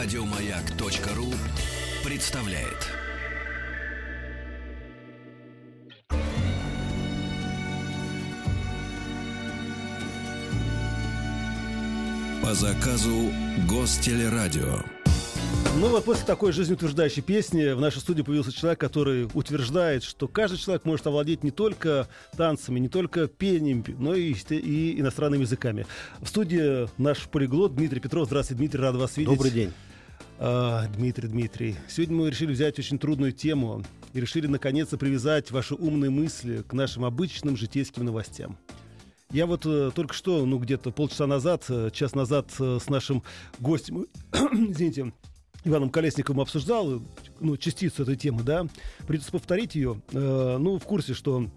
Радиомаяк.ру представляет. По заказу Гостелерадио. Ну вот после такой жизнеутверждающей песни в нашей студии появился человек, который утверждает, что каждый человек может овладеть не только танцами, не только пением, но и, и иностранными языками. В студии наш полиглот Дмитрий Петров. Здравствуйте, Дмитрий, рад вас видеть. Добрый день. Дмитрий, Дмитрий, сегодня мы решили взять очень трудную тему и решили наконец-то привязать ваши умные мысли к нашим обычным житейским новостям. Я вот э, только что, ну где-то полчаса назад, э, час назад э, с нашим гостем, извините, Иваном Колесниковым обсуждал ну, частицу этой темы, да. Придется повторить ее. Ну, в курсе, что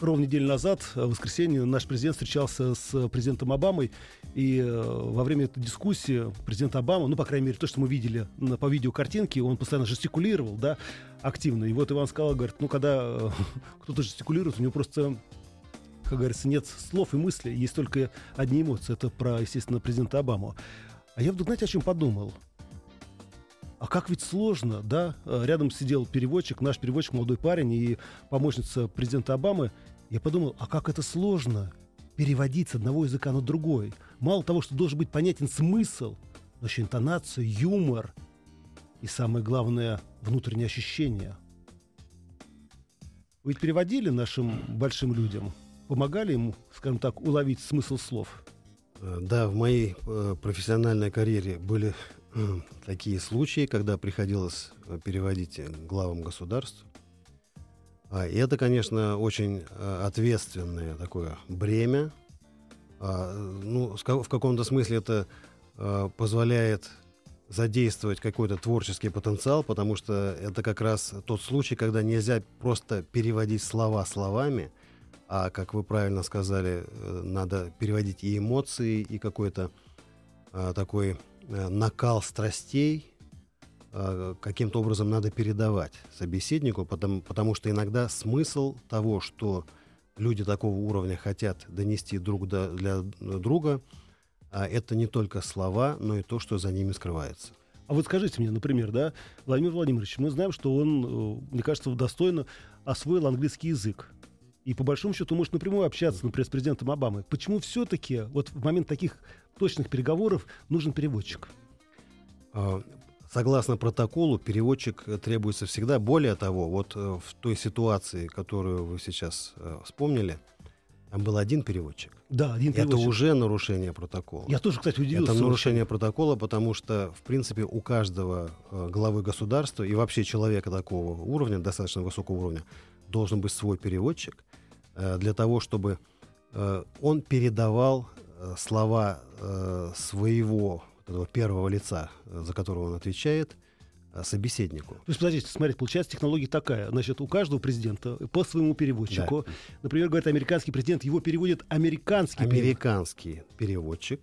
ровно неделю назад, в воскресенье, наш президент встречался с президентом Обамой, и э, во время этой дискуссии президент Обама, ну, по крайней мере, то, что мы видели на, по видеокартинке, он постоянно жестикулировал, да, активно. И вот Иван сказал, говорит, ну, когда э, кто-то жестикулирует, у него просто как говорится, нет слов и мыслей, есть только одни эмоции. Это про, естественно, президента Обаму. А я вдруг, знаете, о чем подумал? А как ведь сложно, да? Э, рядом сидел переводчик, наш переводчик, молодой парень и помощница президента Обамы. Я подумал, а как это сложно переводить с одного языка на другой? Мало того, что должен быть понятен смысл, но еще интонация, юмор и, самое главное, внутреннее ощущение. Вы ведь переводили нашим большим людям? Помогали им, скажем так, уловить смысл слов? Э, да, в моей э, профессиональной карьере были такие случаи, когда приходилось э, переводить главам государств. А, и это, конечно, очень э, ответственное такое бремя. А, ну, в каком-то смысле это э, позволяет задействовать какой-то творческий потенциал, потому что это как раз тот случай, когда нельзя просто переводить слова словами, а, как вы правильно сказали, надо переводить и эмоции, и какой-то такой Э, накал страстей э, каким-то образом надо передавать собеседнику, потому, потому что иногда смысл того, что люди такого уровня хотят донести друг до, для друга, а это не только слова, но и то, что за ними скрывается. А вот скажите мне, например, да, Владимир Владимирович, мы знаем, что он, э, мне кажется, достойно освоил английский язык. И по большому счету может напрямую общаться, например, с президентом Обамой. Почему все-таки вот в момент таких точных переговоров нужен переводчик? Согласно протоколу, переводчик требуется всегда. Более того, вот э, в той ситуации, которую вы сейчас э, вспомнили, там был один переводчик. Да, один переводчик. Это уже нарушение протокола. Я тоже, кстати, удивился. Это нарушение протокола, потому что, в принципе, у каждого э, главы государства и вообще человека такого уровня, достаточно высокого уровня, должен быть свой переводчик для того, чтобы он передавал Э, слова э, своего этого первого лица, э, за которого он отвечает, собеседнику. То есть, подождите, смотрите, получается технология такая. Значит, у каждого президента по своему переводчику. Да. Например, говорит американский президент, его переводит американский Американский переводчик.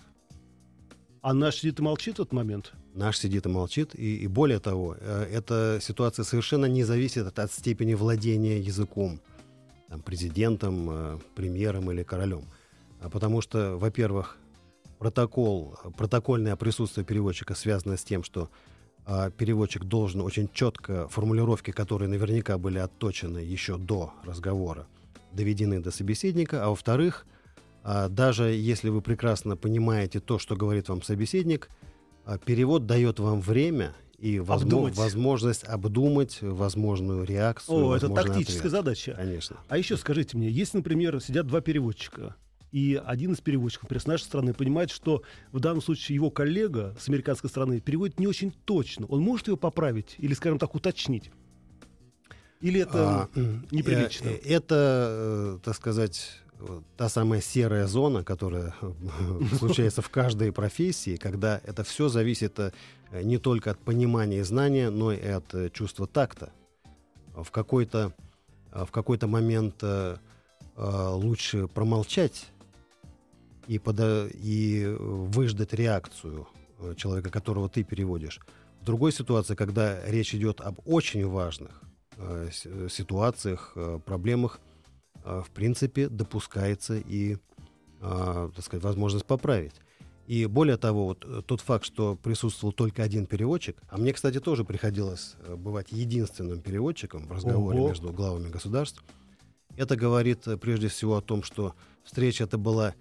А наш сидит и молчит в этот момент? Наш сидит и молчит. И, и более того, эта ситуация совершенно не зависит от, от степени владения языком. Там, президентом, премьером или королем. А потому что, во-первых, протокол, протокольное присутствие переводчика связано с тем, что а, переводчик должен очень четко формулировки, которые наверняка были отточены еще до разговора, доведены до собеседника. А во-вторых, а, даже если вы прекрасно понимаете то, что говорит вам собеседник, а, перевод дает вам время и возможно, возможность обдумать возможную реакцию. О, это тактическая ответ. задача. Конечно. А еще скажите мне, если, например, сидят два переводчика, и один из переводчиков, например, с нашей стороны, понимает, что в данном случае его коллега с американской стороны переводит не очень точно. Он может его поправить или, скажем так, уточнить? Или это а, неприлично? Э, это, э, так сказать, та самая серая зона, которая случается в каждой профессии, когда это все зависит э, не только от понимания и знания, но и от чувства такта. В какой-то в какой-то момент лучше промолчать и, пода- и выждать реакцию э, человека, которого ты переводишь. В другой ситуации, когда речь идет об очень важных э, э, ситуациях, э, проблемах, э, в принципе, допускается и, э, так сказать, возможность поправить. И более того, вот э, тот факт, что присутствовал только один переводчик, а мне, кстати, тоже приходилось э, бывать единственным переводчиком в разговоре Ого. между главами государств, это говорит э, прежде всего о том, что встреча это была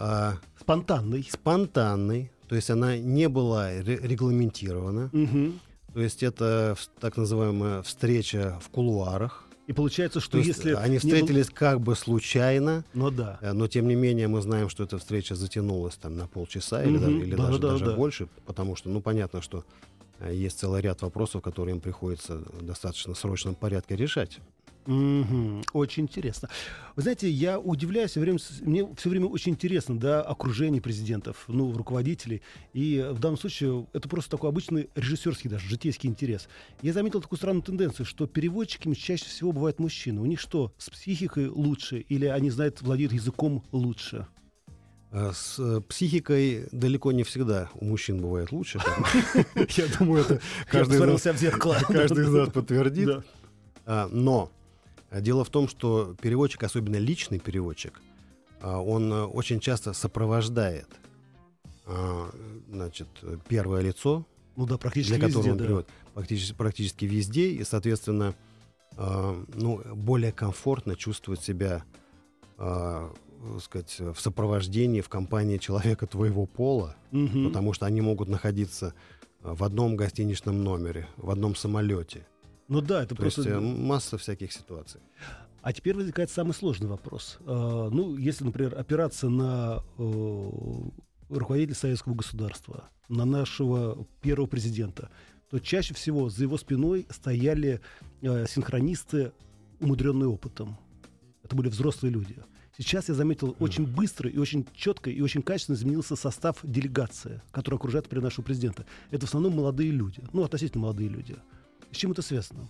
а, Спонтанный. спонтанной, то есть она не была ре- регламентирована, Мгм. то есть это так называемая встреча в кулуарах. И получается, что То если... они встретились как бы случайно, был- Ну да. Э, Но тем не менее мы знаем, что эта встреча затянулась там на полчаса или, Мгм. даже, или Да, даже, да, даже да. больше, потому что, ну, понятно, что э, есть целый ряд вопросов, которые им приходится в достаточно срочном порядке решать. Мгм. Очень интересно. Вы знаете, я удивляюсь, всё время, мне все время очень интересно, да, окружение президентов, ну, руководителей. И в данном случае это просто такой обычный режиссерский даже, житейский интерес. Я заметил такую странную тенденцию, что переводчиками чаще всего бывают мужчины. У них что, с психикой лучше или они знают, владеют языком лучше? Э, С э, психикой далеко не всегда у мужчин бывает лучше. Я думаю, это Каждый из нас- подтвердит. А, Но дело в том, что переводчик, особенно личный переводчик, а, он э, очень часто сопровождает а, значит, э, первое лицо, Ну да, практически для которого везде, он да. переводит, практически, практически везде, и, соответственно, а, ну, более комфортно чувствовать себя так сказать, в сопровождении, в компании человека твоего пола, Мгм. потому что они могут находиться в одном гостиничном номере, в одном самолете. Ну да, это То есть просто... э, масса всяких ситуаций. А теперь возникает самый сложный вопрос. А, ну, если, например, опираться на э, руководителя советского государства, на нашего первого президента, то чаще всего за его спиной стояли э, синхронисты, умудренные опытом. Это были взрослые люди. Сейчас я заметил, очень быстро и очень четко и очень качественно изменился состав делегации, которая окружает, например, нашего президента. Это в основном молодые люди, ну, относительно молодые люди. С чем это связано?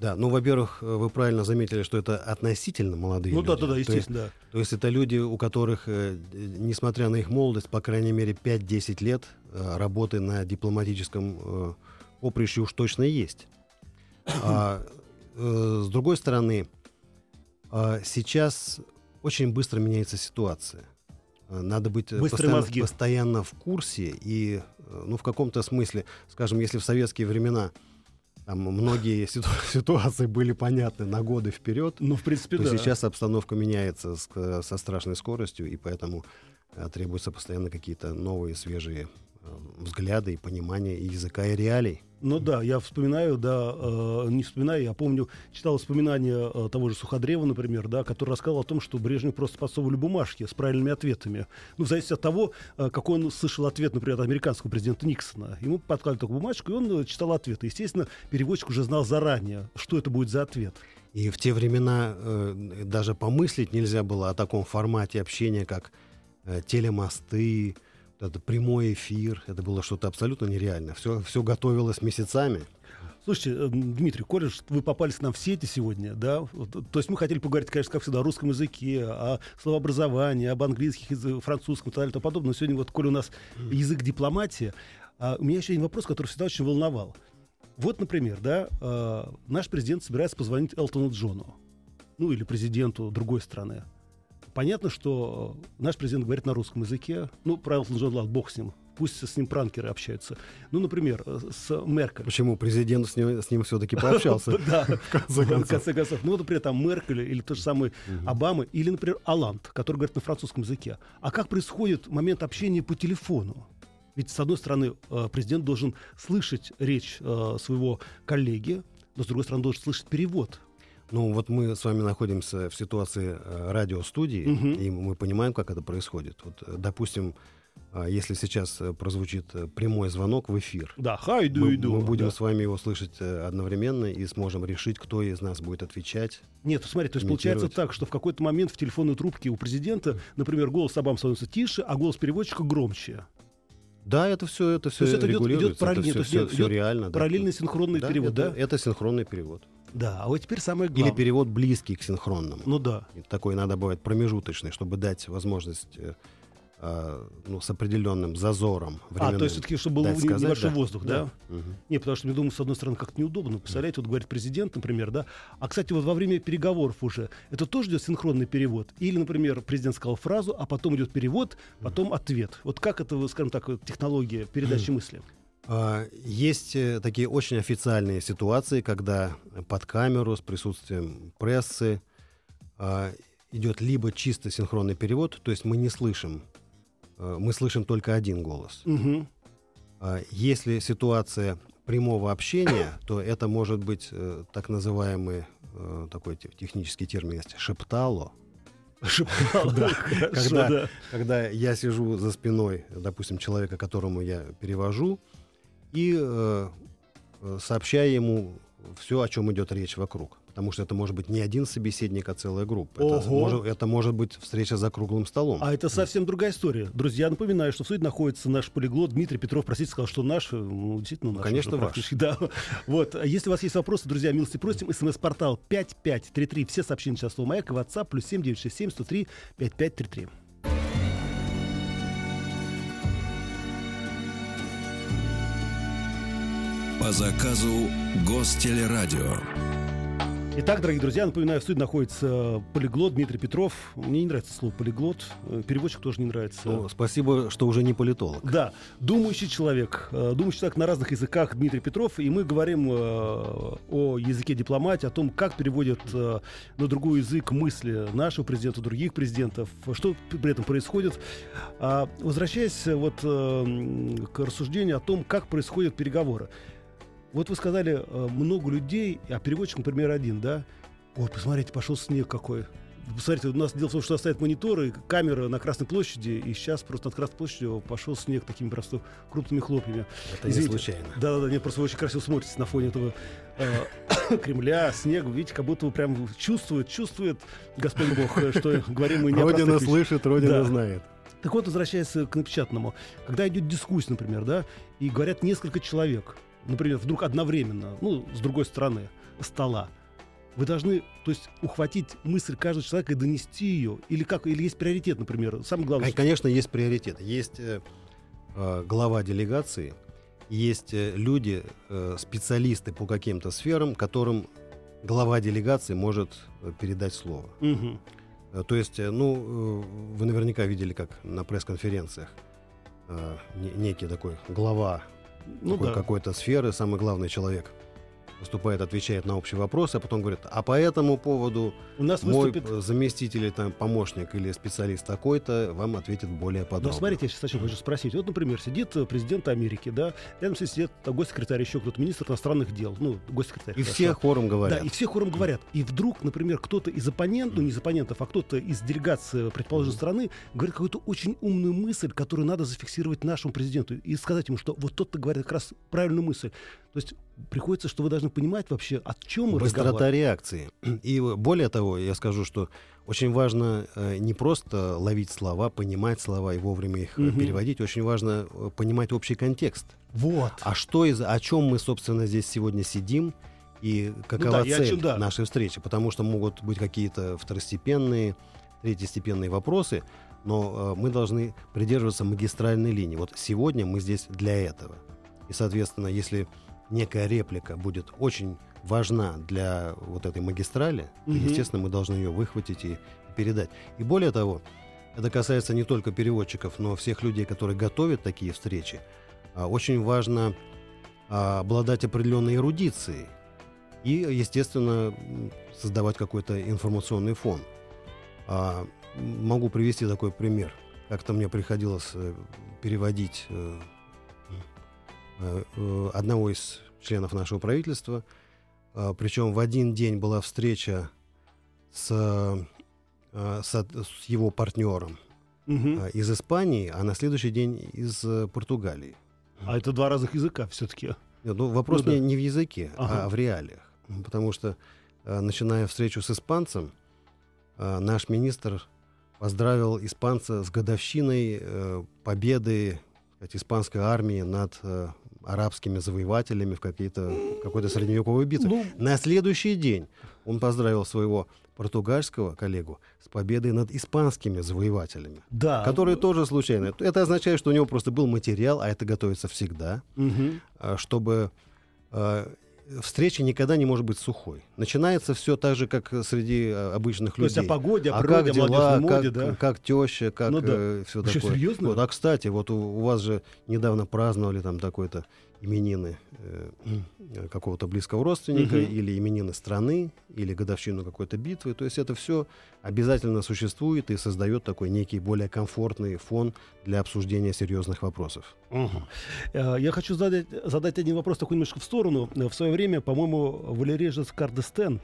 Да, ну, во-первых, э, вы правильно заметили, что это относительно молодые ну люди. да, да, да, То есть- естественно, да. То есть это люди, у которых, э, несмотря на их молодость, по крайней мере 5-10 лет э, работы на дипломатическом поприще уж точно есть. А, с другой стороны, а, сейчас очень быстро меняется ситуация. Надо быть Быстрые постоянно, мозги. постоянно в курсе. И, ну, в каком-то смысле, скажем, если в советские времена там, многие ситу- ситуации были понятны на годы вперед, Ну, в принципе, то да. сейчас обстановка меняется с- к- со страшной скоростью, и поэтому э, требуются постоянно какие-то новые, свежие э, взгляды и понимания и языка, и реалий. Ну да, я вспоминаю, да, э, не вспоминаю, я помню, читал воспоминания э, того же Суходрева, например, да, который рассказал о том, что Брежнев просто подсовывали бумажки с правильными ответами. Ну, в зависимости от того, э, какой он слышал ответ, например, от американского президента Никсона. Ему подкладывали такую бумажку, и он э, читал ответы. Естественно, переводчик уже знал заранее, что это будет за ответ. И в те времена э, даже помыслить нельзя было о таком формате общения, как э, телемосты, это прямой эфир. Это было что-то абсолютно нереально. Все, все готовилось месяцами. Слушайте, э, Дмитрий, коль вы попались нам в сети сегодня, да, то есть мы хотели поговорить, конечно, как всегда, о русском языке, о словообразовании, об английских, французском и так далее и тому подобное. Но сегодня вот, коль у нас язык дипломатии, а, у меня еще один вопрос, который всегда очень волновал. Вот, например, да, э, наш президент собирается позвонить Элтону Джону, ну или президенту другой страны. Понятно, что э, наш президент говорит на русском языке. Ну, Элтона Джона, ладно, бог с ним. Пусть с ним пранкеры общаются. Ну, например, э, с Меркель. Почему президент с ним, с ним все-таки пообщался? Да, В конце концов. Ну, например, там Меркель или тот же самый Обама, или, например, Аланд, который говорит на французском языке. А как происходит момент общения по телефону? Ведь, с одной стороны, э, президент должен слышать речь э, своего коллеги, но, с другой стороны, должен слышать перевод. Ну, вот мы с вами находимся в ситуации э, радиостудии, Мгм. и мы понимаем, как это происходит. Вот, э, допустим, а, если сейчас э, прозвучит прямой звонок в эфир, Да, хай, ду, мы, иду. мы будем да. с вами его слышать одновременно и сможем решить, кто из нас будет отвечать. Нет, смотри, то есть получается так, что в какой-то момент в телефонной трубке у президента, например, голос Обамы становится тише, а голос переводчика громче. Да, это все, это все есть это идет- идет параллельно, это то есть все, идет реально. да. Параллельный синхронный Да, перевод, это, да? Это синхронный перевод. Да, а вот теперь самое Или главное. перевод близкий к синхронному. Ну да. И Такой иногда бывает промежуточный, чтобы дать возможность э, а, ну, с определенным зазором. А, то есть все-таки, чтобы был сказать, небольшой да. воздух, да? да? Угу. Не, потому что, мне думаю, с одной стороны, как-то неудобно. Представляете, вот говорит президент, например, да? А, кстати, вот во время переговоров уже, это тоже идет синхронный перевод? Или, например, президент сказал фразу, а потом идет перевод, потом ответ. Вот как это, скажем так, технология передачи мысли? А, Есть э, такие очень официальные ситуации, когда под камеру с присутствием прессы а, идет либо чисто синхронный перевод, то есть мы не слышим, э, мы слышим только один голос. Угу. А Если ситуация прямого общения, то это может быть э, так называемый э, такой те- технический термин есть шептало. Да. Когда я сижу за спиной, допустим, человека, которому я перевожу, и э, э, сообщаю ему все, о чем идет речь вокруг. Потому что это может быть не один собеседник, а целая группа. Это Ого. может, это может быть встреча за круглым столом. А это совсем другая история. Друзья, напоминаю, что в студии находится наш полиглот Дмитрий Петров. Простите, сказал, что наш. Ну, действительно, наш. конечно, ваш. Да. Вот. Если у вас есть вопросы, друзья, милости просим. СМС-портал 5533. Все сообщения сейчас слово «Маяк» и WhatsApp плюс 7967 103 5533. По заказу Гостелерадио. Итак, дорогие друзья, напоминаю, в студии находится полиглот Дмитрий Петров. Мне не нравится слово полиглот. Э, Переводчик тоже не нравится. Ну, спасибо, что уже не политолог. Да, думающий человек. э, Думающий человек на разных языках Дмитрий Петров. И мы говорим э, о языке дипломатии, о том, как переводят на другой язык мысли нашего президента, других президентов, что при этом происходит. А, возвращаясь вот к рассуждению о том, как происходят переговоры. Вот вы сказали, э, много людей, а переводчик, например, один, да? Ой, посмотрите, пошел снег какой. Посмотрите, у нас дело в том, что стоят мониторы, камера на Красной площади, и сейчас просто над Красной площадью пошел снег такими просто крупными хлопьями. Это не Извините. случайно. Да-да-да, мне просто очень красиво смотрится на фоне этого э, Кремля, снега. Видите, как будто вы прям чувствует, чувствует Господь Бог, э, что говорим мы не Родина слышит, Родина Да. знает. Так вот, возвращаясь к напечатанному. Когда идет дискуссия, например, да, и говорят несколько человек, например, вдруг одновременно, ну, с другой стороны стола, вы должны, то есть, ухватить мысль каждого человека и донести ее, или как, или есть приоритет, например, самое главное. Кон- Конечно, есть приоритет. Есть э, э, глава делегации, есть э, люди, э, специалисты по каким-то сферам, которым глава делегации может э, передать слово. Э, То есть, ну, вы наверняка видели, как на пресс-конференциях не- некий такой глава Ну да. какой-то сферы, самый главный человек выступает, отвечает на общий вопрос, а потом говорит, а по этому поводу У нас мой выступит э, заместитель, там, помощник или специалист такой-то вам ответит более подробно. Ну, смотрите, я сейчас хочу хочу спросить. Вот, например, сидит э, президент Америки, да, рядом сидит э, госсекретарь, еще кто-то, министр иностранных дел, ну, госсекретарь. И хорошо. все хором Да, говорят. и все хором говорят. И вдруг, например, кто-то из оппонентов, ну не из оппонентов, а кто-то из делегации предположенной страны говорит какую-то очень умную мысль, которую надо зафиксировать нашему президенту и сказать ему, что вот тот-то говорит как раз правильную мысль. То есть приходится, что вы должны понимать вообще, о чем мы Быстрота реакции. И более того, я скажу, что очень важно э, не просто ловить слова, понимать слова и вовремя их Мгм. переводить, очень важно э, понимать общий контекст. Вот. А что из, о чем мы, собственно, здесь сегодня сидим и какова Ну да, цель чем, да. нашей встречи? Потому что могут быть какие-то второстепенные, третьестепенные вопросы, но э, мы должны придерживаться магистральной линии. Вот сегодня мы здесь для этого. И, соответственно, если некая реплика будет очень важна для вот этой магистрали, то, Мгм. естественно, мы должны ее выхватить и передать. И более того, это касается не только переводчиков, но всех людей, которые готовят такие встречи. А, Очень важно а, обладать определенной эрудицией и, естественно, создавать какой-то информационный фон. А, Могу привести такой пример. Как-то мне приходилось э, переводить э, одного из членов нашего правительства. А, Причем в один день была встреча с, э, с, с его партнером Мгм. а, из Испании, а на следующий день из э, Португалии. А это два разных языка все-таки. Нет, ну, вопрос Ну да. не, не в языке, Ага. а в реалиях. Потому что, э, начиная встречу с испанцем, э, наш министр поздравил испанца с годовщиной э, победы сказать, испанской армии над э, арабскими завоевателями в какие-то, какой-то средневековой битве. Ну, На следующий день он поздравил своего португальского коллегу с победой над испанскими завоевателями, Да. которые тоже случайно. Это означает, что у него просто был материал, а это готовится всегда, а, чтобы а, встреча никогда не может быть сухой. Начинается все так же, как среди а, обычных То есть людей. о погоде, о а природе, как о молодежной дела, моде, как, да? как теща, как Ну да. все Вы что, такое. серьезно? Вот, а кстати, вот у, у вас же недавно праздновали там такой-то именины э, какого-то близкого родственника, Мгм. или именины страны, или годовщину какой-то битвы. То есть это все обязательно существует и создает такой некий более комфортный фон для обсуждения серьезных вопросов. Э, Я хочу задать, задать один вопрос такой немножко в сторону. Э, В свое время, по-моему, Валерий Жескар д'Эстен,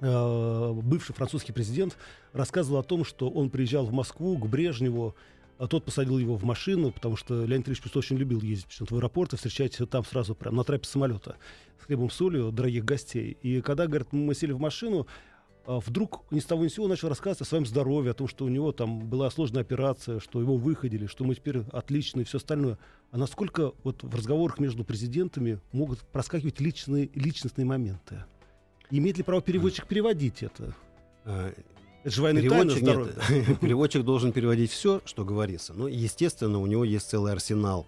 э, бывший французский президент, рассказывал о том, что он приезжал в Москву к Брежневу, а тот посадил его в машину, потому что Леонид Ильич просто очень любил ездить в аэропорт и встречать там сразу прям на трапе самолета с хлебом солью дорогих гостей. И когда, говорит, мы сели в машину, а, вдруг ни с того ни с сего начал рассказывать о своем здоровье, о том, что у него там была сложная операция, что его выходили, что мы теперь отличны и все остальное. А насколько вот в разговорах между президентами могут проскакивать личные, личностные моменты? Имеет ли право переводчик переводить это? А, Это же военная тайна Переводчик, здоровья. нет, переводчик должен переводить все, что говорится. Ну, естественно, у него есть целый арсенал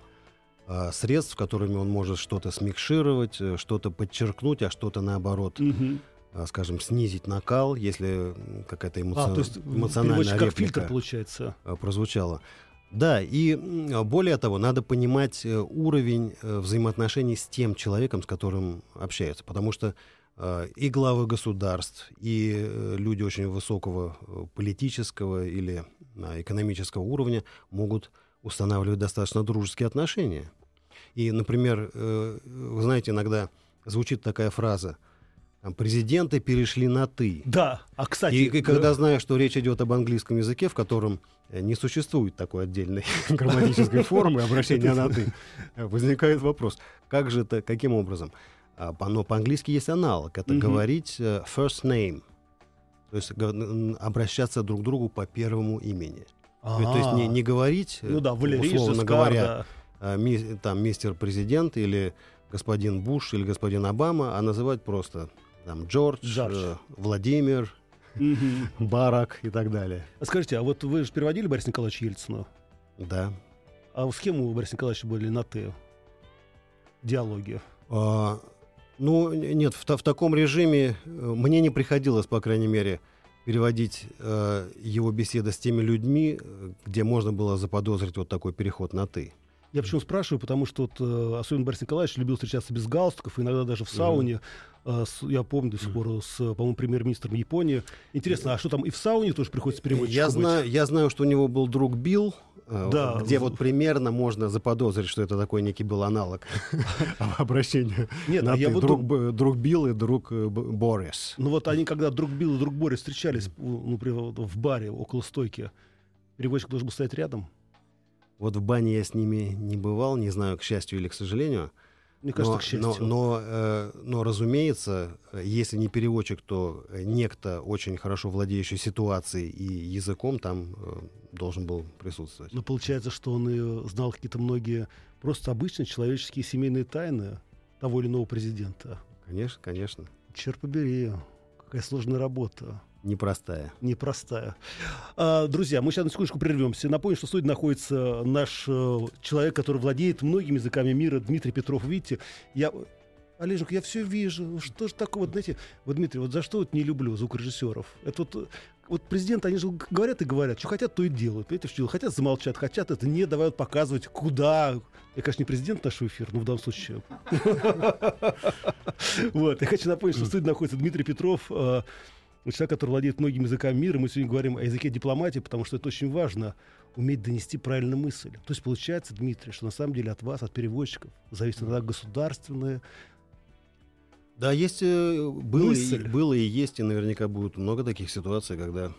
а, средств, которыми он может что-то смикшировать, э, что-то подчеркнуть, а что-то наоборот, а, скажем, снизить накал, если какая-то эмоци- А, то есть эмоциональная как фильтр получается. а, прозвучала. Да, и более того, надо понимать э, уровень э, взаимоотношений с тем человеком, с которым общается, потому что э, и главы государств, и э, люди очень высокого э, политического или экономического уровня могут устанавливать достаточно дружеские отношения. И, например, э, вы знаете, иногда звучит такая фраза там, «президенты перешли на «ты». Да, а кстати... И, и да, когда знаешь, что речь идет об английском языке, в котором э, не существует такой отдельной грамматической формы обращения на «ты», э, возникает вопрос, как же это, каким образом? А, Но по-английски есть аналог, это Мгм. говорить э, first name, то есть обращаться друг к другу по первому имени. То есть- То есть не, А, не говорить, э, Ну да, Валерий условно Жескар, говоря, да. а, ми- там мистер президент или господин Буш или господин Обама, а называть просто там Джордж, Джордж. э, Владимир, Мгм. Барак и так далее. А Скажите, а вот вы же переводили Бориса Николаевича Ельцина? Да. А с кем у Бориса Николаевича были на «ты»? Диалоги. А, ну, нет, в, в таком режиме э, мне не приходилось, по крайней мере, переводить э, его беседы с теми людьми, э, где можно было заподозрить вот такой переход на «ты». Я почему спрашиваю, потому что вот, э, особенно Борис Николаевич любил встречаться без галстуков, иногда даже в сауне. с- я помню до сих пор с, по-моему, премьер-министром Японии. Интересно, а что там и в сауне тоже приходится переводчиком Я быть? знаю, я знаю, что у него был друг Билл, э, Да. где вот примерно можно заподозрить, что это такой некий был аналог обращения Нет, на а я вот друг, дум- друг Билл и друг э, Борис. Ну вот они, когда друг Билл и друг Борис встречались ну, например, вот в баре около стойки, переводчик должен был стоять рядом. Вот в бане я с ними не бывал, не знаю, к счастью или к сожалению. Мне кажется, но, к счастью. но, но, э, но, разумеется, если не переводчик, то некто, очень хорошо владеющий ситуацией и языком, там э, должен был присутствовать. Но получается, что он и знал какие-то многие просто обычные человеческие семейные тайны того или иного президента. Конечно, конечно. Черт побери, какая сложная работа. Непростая. непростая. А, друзья, мы сейчас на секундочку прервемся. Напомню, что в студии находится наш э, человек, который владеет многими языками мира, Дмитрий Петров. Видите, я... Олежек, я все вижу. Что же такое? Вот, знаете, вот, Дмитрий, вот за что вот не люблю звукорежиссеров? Это вот, вот президенты, они же говорят и говорят, что хотят, то и делают. Понимаете, что хотят, замолчат, хотят, это не давают показывать, куда. Я, конечно, не президент нашего эфира, но в данном случае. Вот, я хочу напомнить, что в студии находится Дмитрий Петров, э, человек, который владеет многими языками мира. Мы сегодня говорим о языке дипломатии, потому что это очень важно уметь донести правильную мысль. То есть получается, Дмитрий, что на самом деле от вас, от переводчиков, зависит иногда государственное. Да, есть, э, было, и, Мысль. было и есть, и наверняка будет много таких ситуаций, когда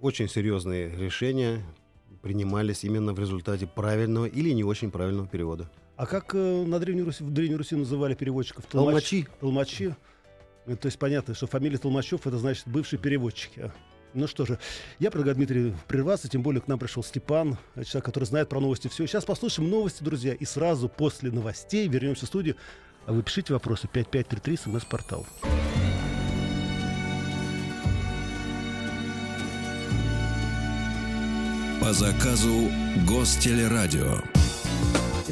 очень серьезные решения принимались именно в результате правильного или не очень правильного перевода. А как э, на Древней Руси, в Древней Руси называли переводчиков? Толмач- Толмачи. Толмачи. Э, то есть понятно, что фамилия Толмачев это значит бывший переводчик. А. Ну что же, я предлагаю Дмитрию прерваться, тем более к нам пришел Степан, э, человек, который знает про новости все. Сейчас послушаем новости, друзья, и сразу после новостей вернемся в студию. А вы пишите вопросы 5533 смс-портал. По заказу Гостелерадио.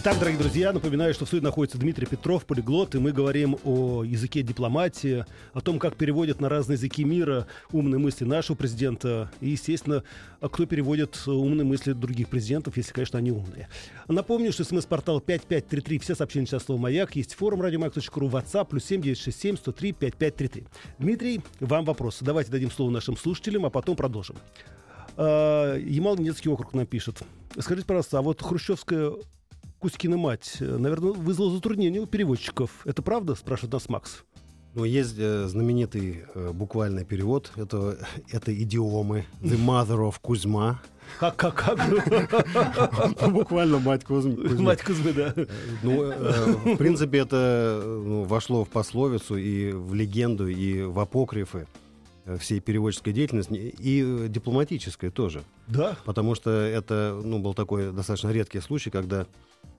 Итак, дорогие друзья, напоминаю, что в студии находится Дмитрий Петров, полиглот, и мы говорим о языке дипломатии, о том, как переводят на разные языки мира умные мысли нашего президента, и, естественно, кто переводит умные мысли других президентов, если, конечно, они умные. Напомню, что смс-портал 5533, все сообщения сейчас слово «Маяк», есть форум радиомаяк.ру, WhatsApp, плюс 7967 103 5533. Дмитрий, вам вопрос. Давайте дадим слово нашим слушателям, а потом продолжим. А, Ямал-Ненецкий округ напишет. Скажите, пожалуйста, а вот хрущевская Кузькина мать, э, наверное, вызвала затруднение у переводчиков. Это правда, спрашивает нас Макс? Ну, есть э, знаменитый э, буквальный перевод. Это, это идиомы. The mother of Кузьма. Как, как, как? Буквально мать Кузьмы. Мать Кузьмы, да. Ну, э, в принципе, это вошло в пословицу и в легенду, и в апокрифы э, всей переводческой деятельности, и э, дипломатической тоже. Да? Потому что это ну, был такой достаточно редкий случай, когда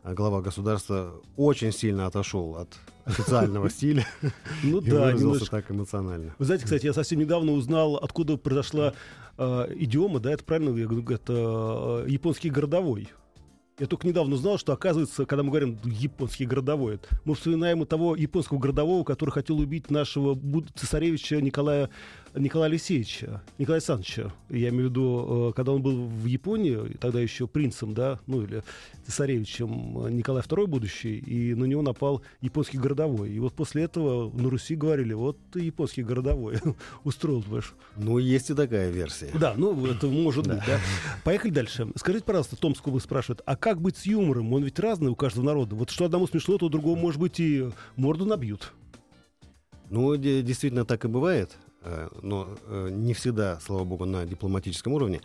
глава государства очень сильно отошел от официального стиля Ну и да, выразился немножко. так эмоционально. Вы знаете, кстати, я совсем недавно узнал, откуда произошла э, идиома, да, это правильно, я говорю, это э, японский городовой. Я только недавно узнал, что, оказывается, когда мы говорим японский городовой, мы вспоминаем и того японского городового, который хотел убить нашего цесаревича Николая, Николая Алексеевича, Николая Александровича. Я имею в виду, э, когда он был в Японии, тогда еще принцем, да, ну или цесаревичем э, Николай II будущий, и на него напал японский городовой. И вот после этого на Руси говорили, вот японский городовой устроил, понимаешь. Ну, есть и такая версия. Да, ну это может быть, да. Поехали дальше. Скажите, пожалуйста, Томск область спрашивает, а как быть с юмором? Он ведь разный у каждого народа. Вот что одному смешно, то другому, может быть, и морду набьют. Ну, де- действительно так и бывает, э, но э, не всегда, слава богу, на дипломатическом уровне.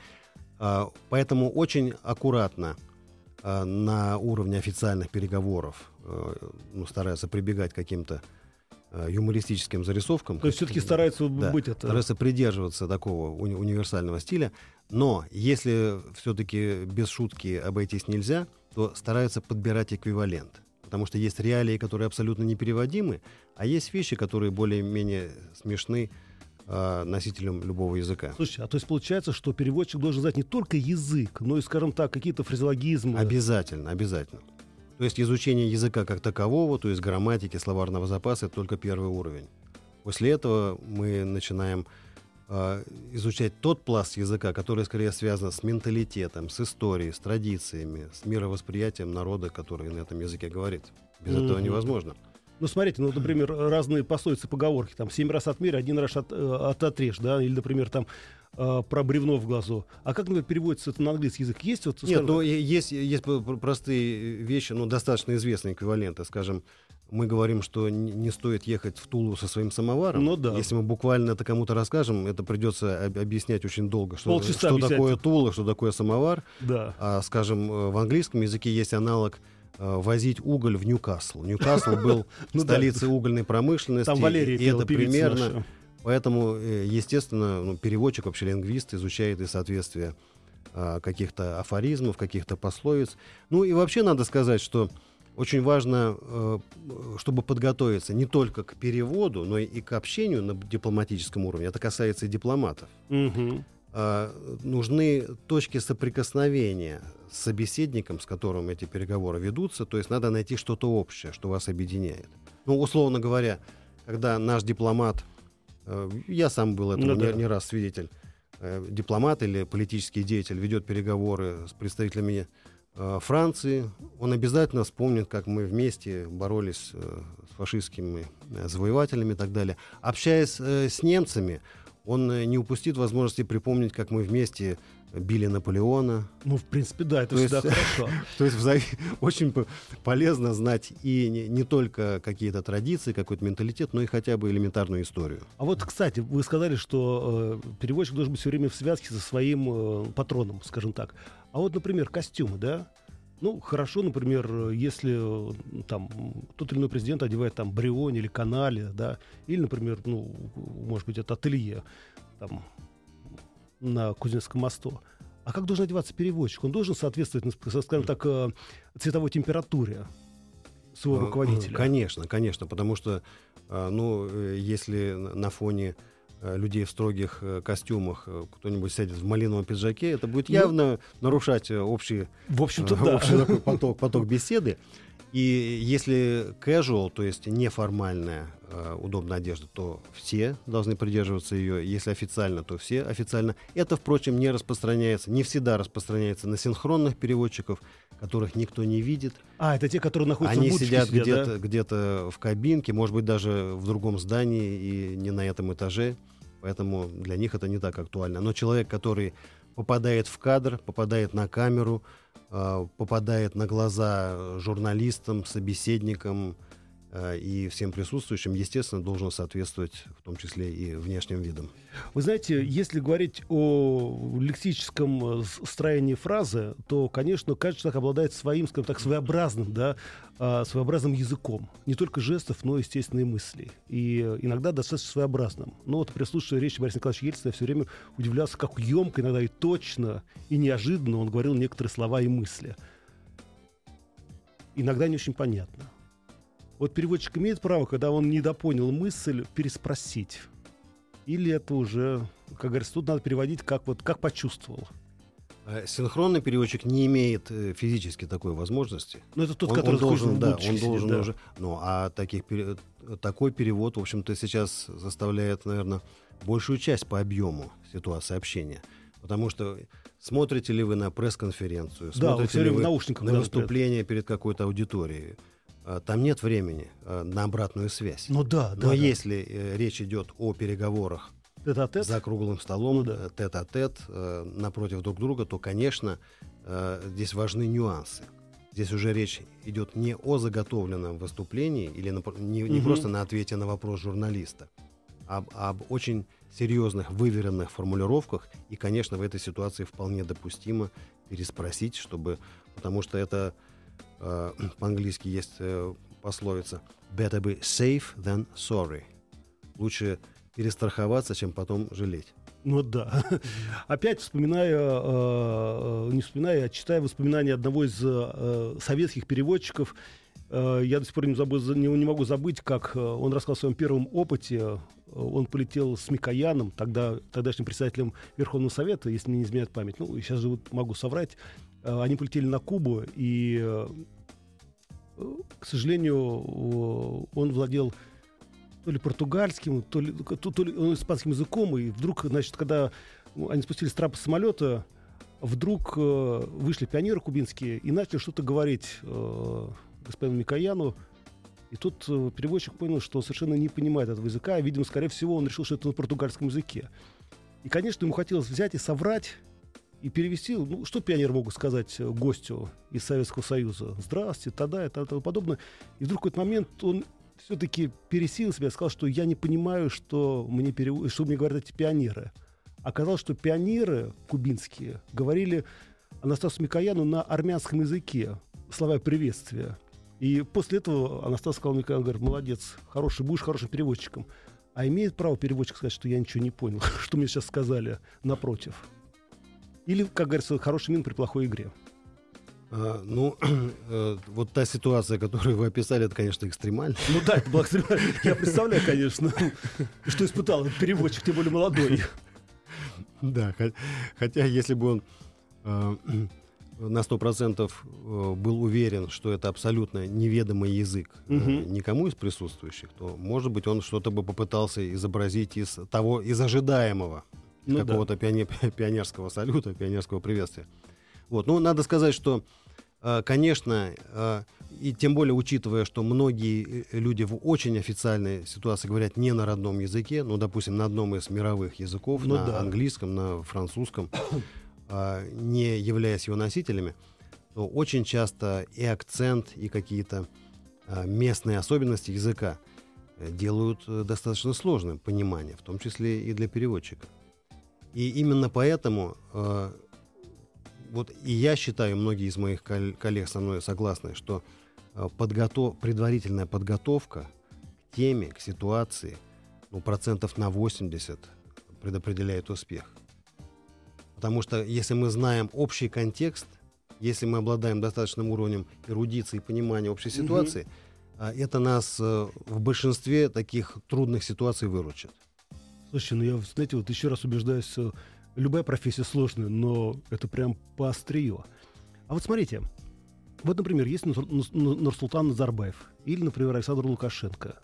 А, Поэтому очень аккуратно а, на уровне официальных переговоров э, ну, стараются прибегать к каким-то э, юмористическим зарисовкам. То есть все-таки стараются Да, быть это... стараются придерживаться такого уни- универсального стиля. Но если все-таки без шутки обойтись нельзя, то стараются подбирать эквивалент. Потому что есть реалии, которые абсолютно непереводимы, а есть вещи, которые более-менее смешны а, носителям любого языка. Слушайте, а то есть получается, что переводчик должен знать не только язык, но и, скажем так, какие-то фразеологизмы. Обязательно, обязательно. То есть изучение языка как такового, то есть грамматики, словарного запаса, это только первый уровень. После этого мы начинаем а, изучать тот пласт языка, который скорее связан с менталитетом, с историей, с традициями, с мировосприятием народа, который на этом языке говорит. Без этого Мгм. невозможно. Ну, смотрите, ну, например, разные пословицы, поговорки, там, семь раз отмерь, один раз от, э, от- отрежь, да, или, например, там, э, про бревно в глазу. А как, например, переводится это на английский язык? Есть вот, Нет, скажем ну есть, есть простые вещи, ну достаточно известные эквиваленты. Скажем, мы говорим, что не стоит ехать в Тулу со своим самоваром. Ну да. Если мы буквально это кому-то расскажем, это придется об- объяснять очень долго, что, Полчаса что такое Тула, что такое самовар. Да. А, скажем, э, в английском языке есть аналог э, возить уголь в Ньюкасл. Ньюкасл был Ну столицей угольной промышленности. Там Валерия и это примерно. Поэтому, э, естественно, ну, переводчик, вообще лингвист, изучает и соответствие а, каких-то афоризмов, каких-то пословиц. Ну и вообще надо сказать, что очень важно, э, чтобы подготовиться не только к переводу, но и к общению на дипломатическом уровне. Это касается и дипломатов. А, Нужны точки соприкосновения с собеседником, с которым эти переговоры ведутся. То есть надо найти что-то общее, что вас объединяет. Ну, условно говоря, когда наш дипломат, я сам был этому Ну не, да. не раз свидетель, э, дипломат или политический деятель ведет переговоры с представителями э, Франции, он обязательно вспомнит, как мы вместе боролись э, с фашистскими э, завоевателями и так далее. Общаясь э, с немцами, он э, не упустит возможности припомнить, как мы вместе били Наполеона. Ну, в принципе, да, это То всегда есть- хорошо. То есть взаи- очень полезно знать и не, не только какие-то традиции, какой-то менталитет, но и хотя бы элементарную историю. А вот, кстати, вы сказали, что э, переводчик должен быть все время в связке со своим э, патроном, скажем так. А вот, например, костюмы, да? Ну, хорошо, например, если э, там тот или иной президент одевает там Брионе или Канале, да, или, например, ну, может быть, это ателье там на Кузнецком мосту. А как должен одеваться переводчик? Он должен соответствовать, ну, скажем так, э, цветовой температуре своего Э, руководителя. Конечно, конечно, потому что, э, ну, э, если на- фоне людей в строгих костюмах, кто-нибудь сядет в малиновом пиджаке, это будет ну, явно нарушать э, общий, в общем-то, да. общий такой поток, поток беседы. И если casual, то есть неформальная э, удобная одежда, то все должны придерживаться ее. Если официально, то все официально. Это, впрочем, не распространяется, не всегда распространяется на синхронных переводчиков, которых никто не видит. А, это те, которые находятся Они в сидят, сидят где-то, да? где-то в кабинке, может быть, даже в другом здании и не на этом этаже. Поэтому для них это не так актуально. Но человек, который попадает в кадр, попадает на камеру, э, попадает на глаза журналистам, собеседникам и всем присутствующим, естественно, должен соответствовать в том числе и внешним видам. Вы знаете, если говорить о лексическом э, строении фразы, то, конечно, каждый человек обладает своим, скажем так, своеобразным, да, а, своеобразным языком. Не только жестов, но, естественно, и мыслей. И иногда достаточно своеобразным. Но вот при слушании речи Бориса Николаевича Ельцина я все время удивлялся, как емко, иногда и точно, и неожиданно он говорил некоторые слова и мысли. Иногда не очень понятно. Вот переводчик имеет право, когда он недопонял мысль, переспросить. Или это уже, как говорится, тут надо переводить, как, вот, как почувствовал. А Синхронный переводчик не имеет э, физически такой возможности. Ну, это тот, он, который он должен, да, он должен да. уже. Ну, а таких такой перевод, в общем-то, сейчас заставляет, наверное, большую часть по объему ситуации общения. Потому что смотрите ли вы на пресс-конференцию, Да, смотрите ли вы наушниках. на выступление перед какой-то аудиторией, там нет времени а, на обратную связь. Ну да, да. Но да. если э, речь идет о переговорах Тет-а-тет. за круглым столом, Ну да. э, тет-а-тет, э, напротив друг друга, то, конечно, э, здесь важны нюансы. Здесь уже речь идет не о заготовленном выступлении или на- не, не Мгм. просто на ответе на вопрос журналиста, а об очень серьезных, выверенных формулировках. И, конечно, в этой ситуации вполне допустимо переспросить, чтобы, потому что это э, по-английски есть э, пословица «better be safe than sorry». Лучше перестраховаться, чем потом жалеть. Ну да. Опять вспоминая, э, э, не вспоминая, а читая воспоминания одного из э, советских переводчиков, э, я до сих пор не, забыл, не, не могу забыть, как э, он рассказал о своем первом опыте. Э, Он полетел с Микояном, тогда, тогдашним председателем Верховного Совета, если мне не изменяет память. Ну, сейчас же могу соврать. Э, Они полетели на Кубу, и, э, к сожалению, он владел то ли португальским, то ли, то, то ли ну, испанским языком, и вдруг, значит, когда они спустились с трапа самолета, вдруг э, вышли пионеры кубинские и начали что-то говорить господину Микояну, и тут переводчик понял, что он совершенно не понимает этого языка, и, видимо, скорее всего, он решил, что это на португальском языке. И, конечно, ему хотелось взять и соврать, и перевести, ну, что пионеры могут сказать э, гостю из Советского Союза? Здравствуйте, тогда и тому подобное. И вдруг в какой-то момент он все-таки пересилил себя сказал, что я не понимаю, что мне, перев... что мне говорят эти пионеры. Оказалось, что пионеры кубинские говорили Анастасу Микояну на армянском языке слова приветствия. И после этого Анастас сказал Микояну, говорит, молодец, хороший, будешь хорошим переводчиком. А имеет право переводчик сказать, что я ничего не понял, что мне сейчас сказали напротив. Или, как говорится, хороший мин при плохой игре. А, ну, э, вот та ситуация, которую вы описали, это, конечно, экстремально. Ну да, это было экстремально. Я представляю, конечно, что испытал переводчик, тем более молодой. Да, хо- хотя если бы он э, на сто процентов э, был уверен, что это абсолютно неведомый язык э, Мгм. никому из присутствующих, то, может быть, он что-то бы попытался изобразить из того, из ожидаемого Ну да. какого-то пионе- пионерского салюта, пионерского приветствия. Вот, ну, надо сказать, что, э, конечно, э, и тем более учитывая, что многие э, люди в очень официальной ситуации говорят не на родном языке, ну, допустим, на одном из мировых языков, Ну на да. английском, на французском, а, не являясь его носителями, то очень часто и акцент, и какие-то местные особенности языка делают достаточно сложным понимание, в том числе и для переводчика. И именно поэтому э, вот и я считаю, многие из моих кол- коллег со мной согласны, что э, подготов- предварительная подготовка к теме, к ситуации, ну, процентов на 80 предопределяет успех. Потому что если мы знаем общий контекст, если мы обладаем достаточным уровнем эрудиции и понимания общей ситуации, а, это нас э, в большинстве таких трудных ситуаций выручит. Слушайте, ну я, знаете, вот еще раз убеждаюсь, любая профессия сложная, но это прям по острию. А вот смотрите, вот, например, есть Нурсултан Назарбаев или, например, Александр Лукашенко.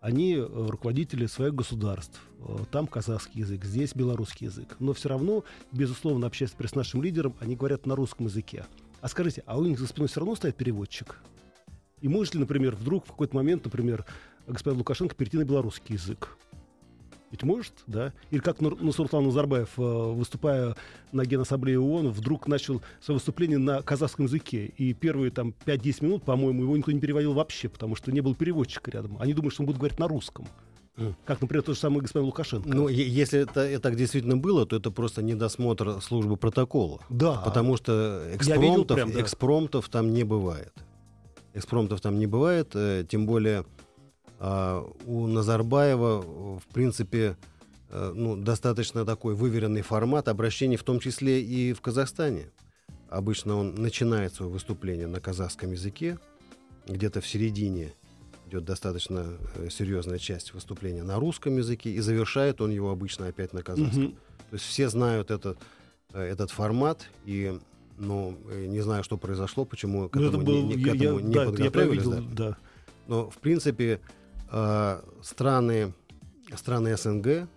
Они э, руководители своих государств. Э, там казахский язык, здесь белорусский язык. Но все равно, безусловно, общаясь с нашим лидером, они говорят на русском языке. А скажите, а у них за спиной все равно стоит переводчик? И может ли, например, вдруг в какой-то момент, например, господин Лукашенко перейти на белорусский язык? Ведь может, да? Или как Нурсултан Назарбаев, э, выступая на Генассамблее ООН, вдруг начал свое выступление на казахском языке. И первые там 5-10 минут, по-моему, его никто не переводил вообще, потому что не был переводчика рядом. Они думают, что он будет говорить на русском. Как, например, тот же самый господин Лукашенко. Ну, если это, это так действительно было, то это просто недосмотр службы протокола. Да. Потому что экспромтов, прям, да. экспромтов там не бывает. Экспромтов там не бывает, э, тем более а, у Назарбаева, в принципе, э, ну, достаточно такой выверенный формат обращений, в том числе и в Казахстане. Обычно он начинает свое выступление на казахском языке, где-то в середине идет достаточно э, серьезная часть выступления на русском языке, и завершает он его обычно опять на казахском. Mm-hmm. То есть все знают этот, э, этот формат, и ну, не знаю, что произошло, почему к ну, этому, был, не, не, к этому я, не да, подготовились. Я видел, да. Но, в принципе, э, страны, страны СНГ,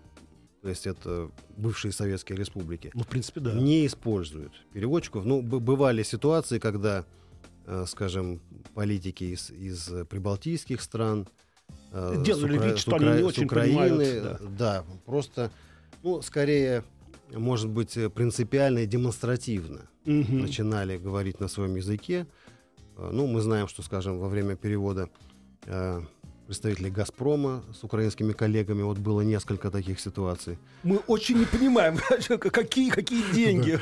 то есть это бывшие советские республики, ну, в принципе, да. не используют переводчиков. Ну, бывали ситуации, когда, э, скажем, политики из, из прибалтийских стран, э, Делали Укра... вид, что Укра... они не очень Украины, понимают, да. да, просто, ну, скорее, может быть, принципиально и демонстративно угу. начинали говорить на своем языке. Э, ну, мы знаем, что, скажем, во время перевода э, представителей «Газпрома» с украинскими коллегами. Вот было несколько таких ситуаций. Мы очень не понимаем, какие, какие деньги.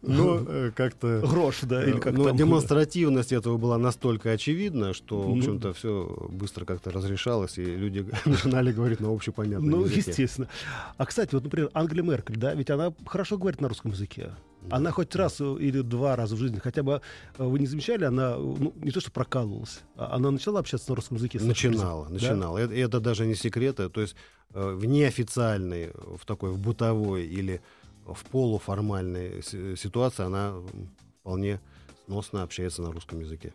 Ну, как-то... Грош, да? Но демонстративность этого была настолько очевидна, что, в общем-то, все быстро как-то разрешалось, и люди начинали говорить на общепонятном Ну, естественно. А, кстати, вот, например, Ангела Меркель, да, ведь она хорошо говорит на русском языке. Она хоть раз или два раза в жизни, хотя бы э, вы не замечали, она ну, не то что прокалывалась, а она начала общаться на русском языке. Начинала, начинала. Да? Это, это даже не секрет, то есть э, в неофициальной, в такой, в бытовой или в полуформальной ситуации она вполне сносно общается на русском языке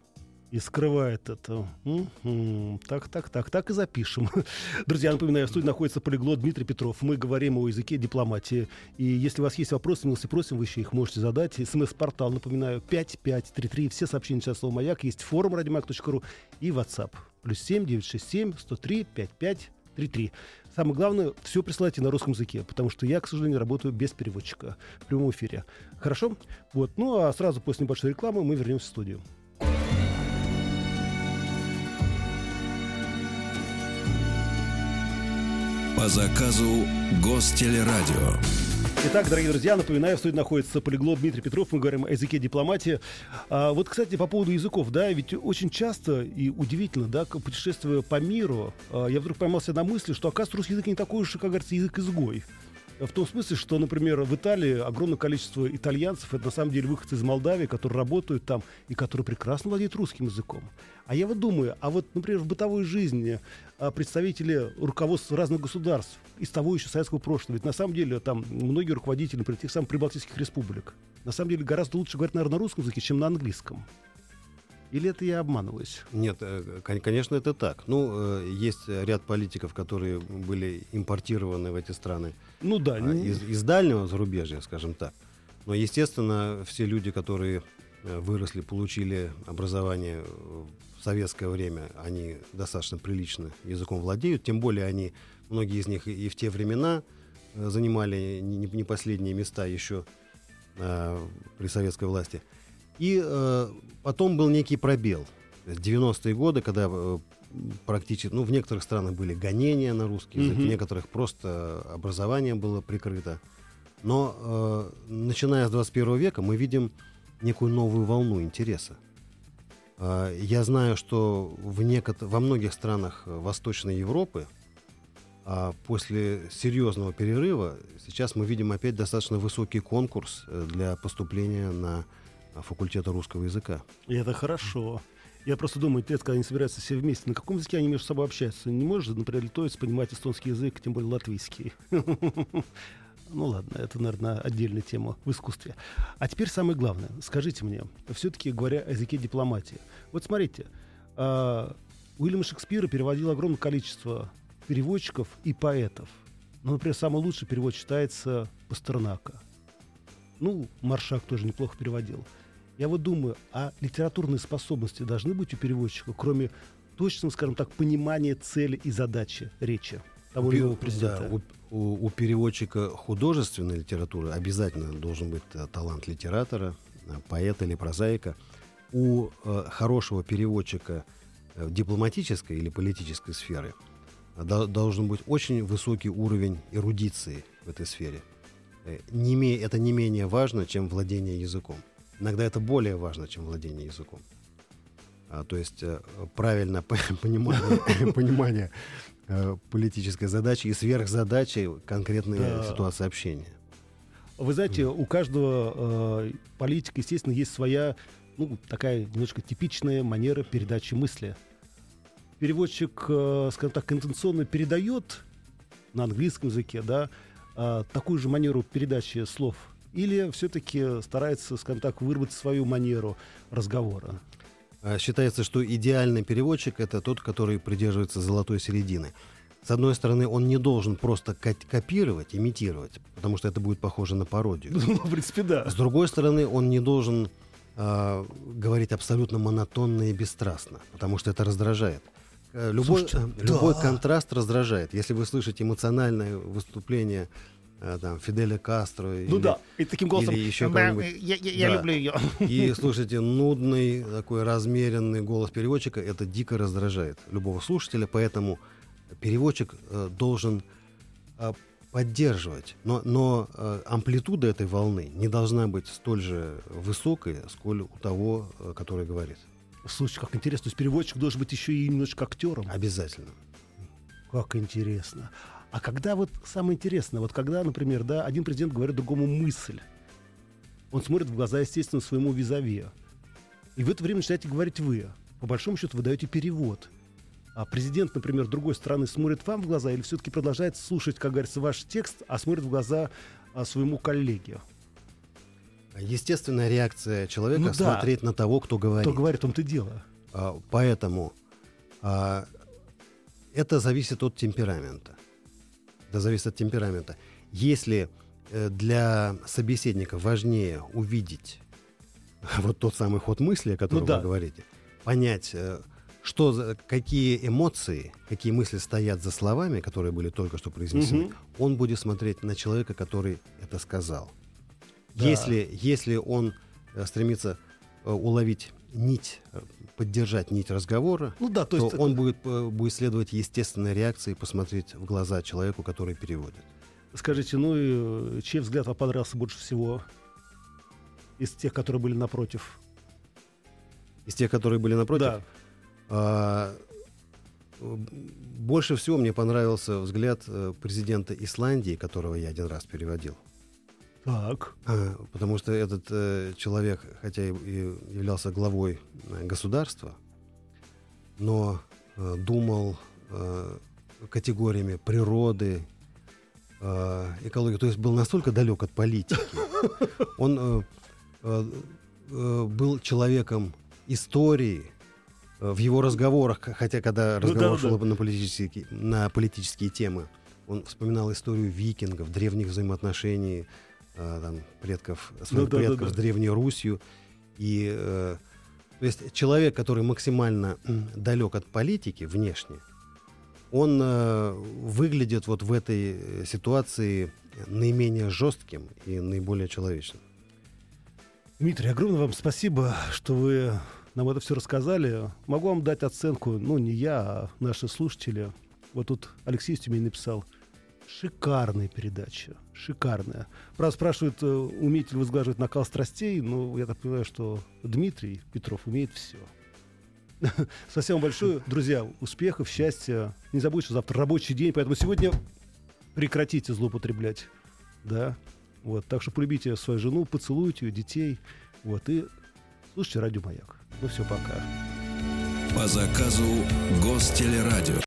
и скрывает это. М-м-м. Так, так, так, так и запишем. Друзья, напоминаю, в студии находится полиглот Дмитрий Петров. Мы говорим о языке дипломатии. И если у вас есть вопросы, милости просим, вы еще их можете задать. СМС-портал, напоминаю, 5533. Все сообщения сейчас слово «Маяк». Есть форум радимак.ру и WhatsApp. Плюс 7 967 103 5533. Самое главное, все присылайте на русском языке, потому что я, к сожалению, работаю без переводчика в прямом эфире. Хорошо? Вот. Ну, а сразу после небольшой рекламы мы вернемся в студию. По заказу Гостелерадио. Итак, дорогие друзья, напоминаю, в студии находится полиглот Дмитрий Петров. Мы говорим о языке дипломатии. А, вот, кстати, по поводу языков, да, ведь очень часто и удивительно, да, путешествуя по миру, а, я вдруг поймался на мысли, что, оказывается, русский язык не такой уж, как говорится, язык-изгой. В том смысле, что, например, в Италии огромное количество итальянцев, это на самом деле выходцы из Молдавии, которые работают там и которые прекрасно владеют русским языком. А я вот думаю, а вот, например, в бытовой жизни а, представители руководств разных государств из того еще советского прошлого, ведь на самом деле там многие руководители, например, тех самых прибалтийских республик, на самом деле гораздо лучше говорят, наверное, на русском языке, чем на английском. Или это я обманываюсь? Нет, э, конечно, это так. Ну, э, есть ряд политиков, которые были импортированы в эти страны. Ну да. А, из, из дальнего зарубежья, скажем так. Но, естественно, все люди, которые э, выросли, получили образование в советское время, они достаточно прилично языком владеют. Тем более они, многие из них и в те времена занимали не последние места еще при советской власти. И э, потом был некий пробел. 90-е годы, когда э, практически, ну, в некоторых странах были гонения на русский язык, mm-hmm. в некоторых просто образование было прикрыто. Но э, начиная с 21 века мы видим некую новую волну интереса. Э, я знаю, что в некотор- во многих странах Восточной Европы а после серьезного перерыва сейчас мы видим опять достаточно высокий конкурс э, для поступления на факультета русского языка. И это хорошо. Я просто думаю, лет, когда они собираются все вместе, на каком языке они между собой общаются? Не может, например, литовец понимать эстонский язык, тем более латвийский. Ну ладно, это, наверное, отдельная тема в искусстве. А теперь самое главное. Скажите мне, все-таки говоря о языке дипломатии. Вот смотрите, э, Уильям Шекспира переводил огромное количество переводчиков и поэтов. Ну, например, самый лучший перевод считается Пастернака. Ну, Маршак тоже неплохо переводил. Я вот думаю, а литературные способности должны быть у переводчика, кроме точного, скажем так, понимания цели и задачи речи того или иного президента? Да, у, у, у переводчика художественной литературы обязательно должен быть э, талант литератора, э, поэта или прозаика. У э, хорошего переводчика э, дипломатической или политической сферы до, должен быть очень высокий уровень эрудиции в этой сфере. Не это не менее важно, чем владение языком. Иногда это более важно, чем владение языком. А, то есть э, правильно понимание, понимание э, политической задачи и сверхзадачи конкретной да. ситуации общения. Вы знаете, у каждого э, политика, естественно, есть своя, ну, такая немножко типичная манера передачи мысли. Переводчик, э, скажем так, интенционно передает на английском языке, да, э, такую же манеру передачи слов или все-таки старается, скажем так, выработать свою манеру разговора? А, считается, что идеальный переводчик это тот, который придерживается золотой середины. С одной стороны, он не должен просто копировать, имитировать, потому что это будет похоже на пародию. Ну, в принципе, да. С другой стороны, он не должен э, говорить абсолютно монотонно и бесстрастно, потому что это раздражает. Э, любой, Слушайте, любой да. контраст раздражает. Если вы слышите эмоциональное выступление Э, там, Фиделя Кастро. Ну или, да, и таким голосом. Или еще я, я, я да. люблю ее. И слушайте, нудный, такой размеренный голос переводчика, это дико раздражает любого слушателя, поэтому переводчик э, должен э, поддерживать, но, но э, амплитуда этой волны не должна быть столь же высокой, сколь у того, э, который говорит. Слушай, как интересно, то есть переводчик должен быть еще и немножко актером? Обязательно. Как интересно. А когда вот самое интересное, вот когда, например, да, один президент говорит другому мысль, он смотрит в глаза, естественно, своему визаве. И в это время начинаете говорить вы. По большому счету вы даете перевод. А президент, например, другой страны смотрит вам в глаза или все-таки продолжает слушать, как говорится, ваш текст, а смотрит в глаза а, своему коллеге? Естественная реакция человека ну, да. смотреть на того, кто говорит. Кто говорит, он-то дело. А, поэтому а, это зависит от темперамента это зависит от темперамента. Если э, для собеседника важнее увидеть вот тот самый ход мысли, о котором ну, да. вы говорите, понять, э, что, какие эмоции, какие мысли стоят за словами, которые были только что произнесены, угу. он будет смотреть на человека, который это сказал. Да. Если, если он э, стремится уловить нить, поддержать нить разговора, ну, да, то, то есть он это... будет, будет следовать естественной реакции и посмотреть в глаза человеку, который переводит. Скажите, ну и чей взгляд вам понравился больше всего из тех, которые были напротив? Из тех, которые были напротив? Да. А, больше всего мне понравился взгляд э, президента Исландии, которого я один раз переводил. Так. А, потому что этот э, человек, хотя и, и являлся главой э, государства, но э, думал э, категориями природы, э, экологии, то есть был настолько далек от политики. Он э, э, э был человеком истории, э, в его разговорах, хотя когда ну разговор ну, да, шел да. На, политические, на политические темы, он вспоминал историю викингов, древних взаимоотношений э, там, предков, своих ну, предков да, да, с Древней Русью. И, э, то есть человек, который максимально далек от политики внешне, он э, выглядит вот в этой ситуации наименее жестким и наиболее человечным. Дмитрий, огромное вам спасибо, что вы нам это все рассказали. Могу вам дать оценку, ну, не я, а наши слушатели. Вот тут Алексей Стюмень написал – Шикарная передача. Шикарная. Правда, спрашивают, э, умеете ли вы сглаживать накал страстей. Ну, я так понимаю, что Дмитрий Петров умеет все. Спасибо большое. Друзья, успехов, счастья. Не забудьте, что завтра рабочий день, поэтому сегодня прекратите злоупотреблять. Да. Вот. Так что полюбите свою жену, поцелуйте ее, детей. Вот. И слушайте радио «Маяк». Ну все, пока. По заказу Гостелерадио.